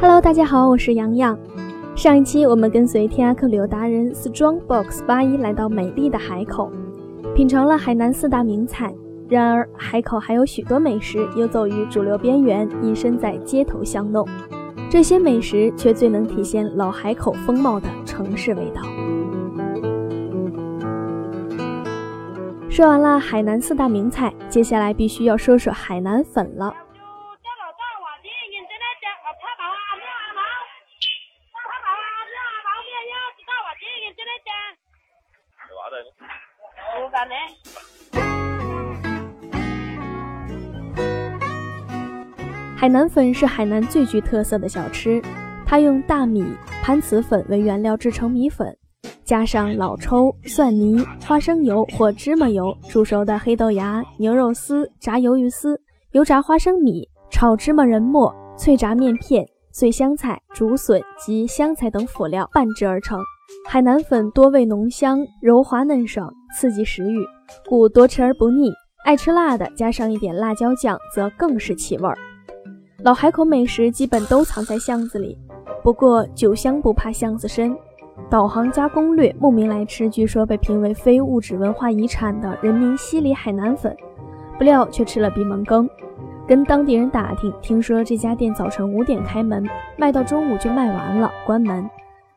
Hello，大家好，我是洋洋。上一期我们跟随天涯客旅游达人 Strongbox 八一来到美丽的海口，品尝了海南四大名菜。然而，海口还有许多美食游走于主流边缘，隐身在街头巷弄。这些美食却最能体现老海口风貌的城市味道。说完了海南四大名菜，接下来必须要说说海南粉了。海南粉是海南最具特色的小吃，它用大米、潘瓷粉为原料制成米粉，加上老抽、蒜泥、花生油或芝麻油煮熟的黑豆芽、牛肉丝、炸鱿鱼丝、油炸花生米、炒芝麻仁末、脆炸面片、碎香菜、竹笋及香菜等辅料拌制而成。海南粉多味浓香，柔滑嫩爽，刺激食欲，故多吃而不腻。爱吃辣的，加上一点辣椒酱，则更是起味儿。老海口美食基本都藏在巷子里，不过酒香不怕巷子深。导航加攻略慕名来吃，据说被评为非物质文化遗产的人民西里海南粉，不料却吃了闭门羹。跟当地人打听，听说这家店早晨五点开门，卖到中午就卖完了，关门。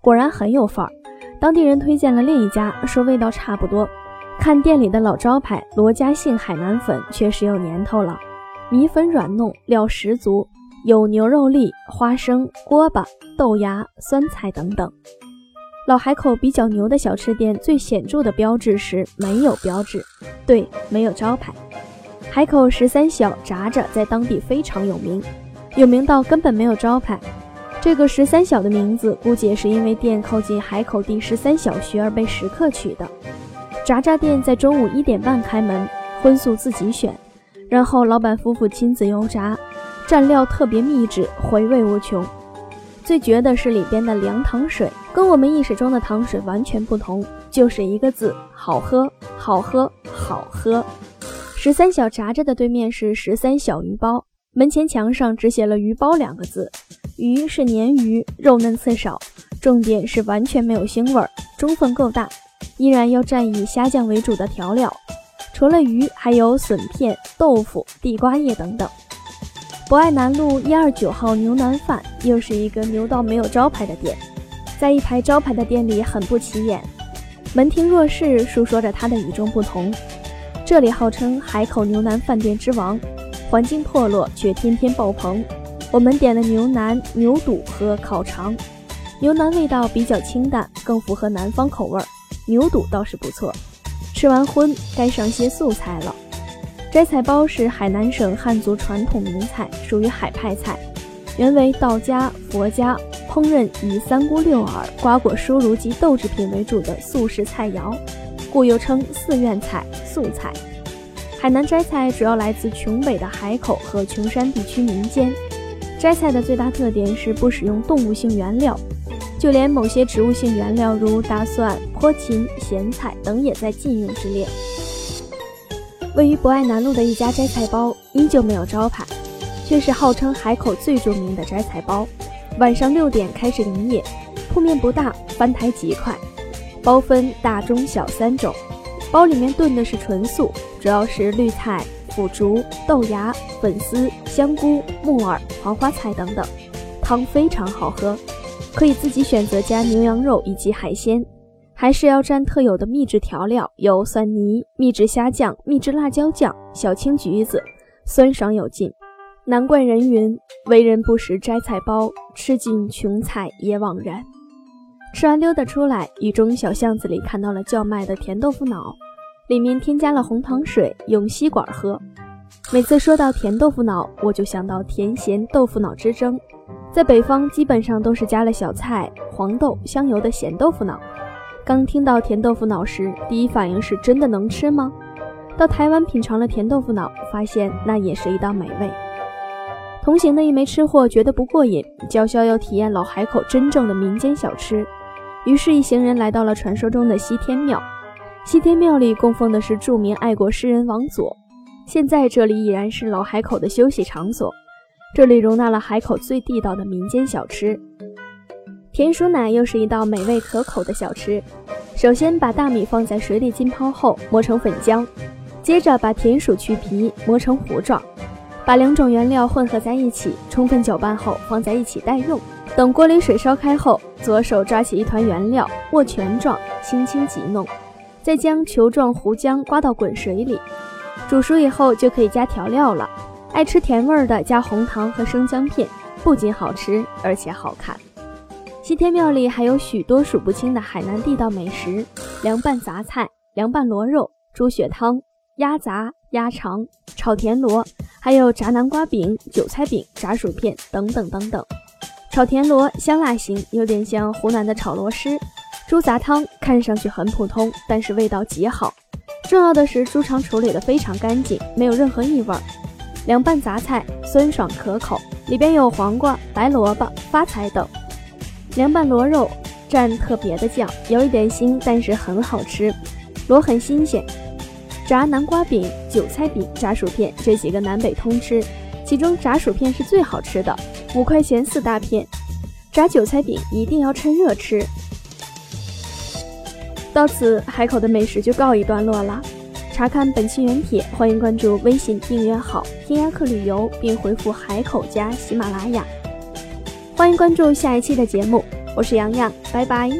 果然很有范儿，当地人推荐了另一家，说味道差不多。看店里的老招牌罗家姓海南粉，确实有年头了。米粉软糯，料十足，有牛肉粒、花生、锅巴、豆芽、酸菜等等。老海口比较牛的小吃店，最显著的标志是没有标志，对，没有招牌。海口十三小炸炸在当地非常有名，有名到根本没有招牌。这个十三小的名字，估计也是因为店靠近海口第十三小学而被食客取的。炸炸店在中午一点半开门，荤素自己选，然后老板夫妇亲自油炸，蘸料特别秘制，回味无穷。最绝的是里边的凉糖水，跟我们意识中的糖水完全不同，就是一个字：好喝，好喝，好喝。十三小炸炸的对面是十三小鱼包，门前墙上只写了“鱼包”两个字。鱼是鲶鱼，肉嫩刺少，重点是完全没有腥味儿，中分够大，依然要蘸以虾酱为主的调料。除了鱼，还有笋片、豆腐、地瓜叶等等。博爱南路一二九号牛腩饭又是一个牛到没有招牌的店，在一排招牌的店里很不起眼，门庭若市，诉说着它的与众不同。这里号称海口牛腩饭店之王，环境破落却天天爆棚。我们点了牛腩、牛肚和烤肠，牛腩味道比较清淡，更符合南方口味儿。牛肚倒是不错。吃完荤，该上些素菜了。摘菜包是海南省汉族传统名菜，属于海派菜，原为道家、佛家烹饪以三菇六耳、瓜果蔬茹及豆制品为主的素食菜肴，故又称寺院菜、素菜。海南摘菜主要来自琼北的海口和琼山地区民间。摘菜的最大特点是不使用动物性原料，就连某些植物性原料如大蒜、坡芹、咸菜等也在禁用之列。位于博爱南路的一家摘菜包依旧没有招牌，却是号称海口最著名的摘菜包。晚上六点开始营业，铺面不大，翻台极快。包分大、中、小三种，包里面炖的是纯素，主要是绿菜。腐竹、豆芽、粉丝、香菇、木耳、黄花菜等等，汤非常好喝，可以自己选择加牛羊肉以及海鲜，还是要蘸特有的秘制调料，有蒜泥、秘制虾酱、秘制辣椒酱、小青橘子，酸爽有劲。难怪人云：为人不识摘菜包，吃尽穷菜也枉然。吃完溜达出来，雨中小巷子里看到了叫卖的甜豆腐脑。里面添加了红糖水，用吸管喝。每次说到甜豆腐脑，我就想到甜咸豆腐脑之争。在北方，基本上都是加了小菜、黄豆、香油的咸豆腐脑。刚听到甜豆腐脑时，第一反应是真的能吃吗？到台湾品尝了甜豆腐脑，发现那也是一道美味。同行的一枚吃货觉得不过瘾，叫嚣要体验老海口真正的民间小吃。于是，一行人来到了传说中的西天庙。西天庙里供奉的是著名爱国诗人王佐。现在这里已然是老海口的休息场所。这里容纳了海口最地道的民间小吃，甜薯奶又是一道美味可口的小吃。首先把大米放在水里浸泡后磨成粉浆，接着把甜薯去皮磨成糊状，把两种原料混合在一起，充分搅拌后放在一起待用。等锅里水烧开后，左手抓起一团原料握拳状，轻轻挤弄，再将球状糊浆刮到滚水里，煮熟以后就可以加调料了。爱吃甜味的加红糖和生姜片，不仅好吃，而且好看。西天庙里还有许多数不清的海南地道美食：凉拌杂菜、凉拌螺肉、猪血汤、鸭杂、鸭肠、炒田螺，还有炸南瓜饼、韭菜饼、炸薯片等等等等。炒田螺香辣型，有点像湖南的炒螺蛳。猪杂汤看上去很普通，但是味道极好。重要的是猪肠处理的非常干净，没有任何异味。凉拌杂菜酸爽可口，里边有黄瓜、白萝卜、发财等。凉拌螺肉蘸特别的酱，有一点腥，但是很好吃，螺很新鲜。炸南瓜饼、韭菜饼、炸薯片这几个南北通吃，其中炸薯片是最好吃的，五块钱四大片。炸韭菜饼一定要趁热吃。到此，海口的美食就告一段落了。查看本期原帖，欢迎关注微信订阅号“天涯客旅游”，并回复“海口加喜马拉雅”。欢迎关注下一期的节目，我是洋洋，拜拜。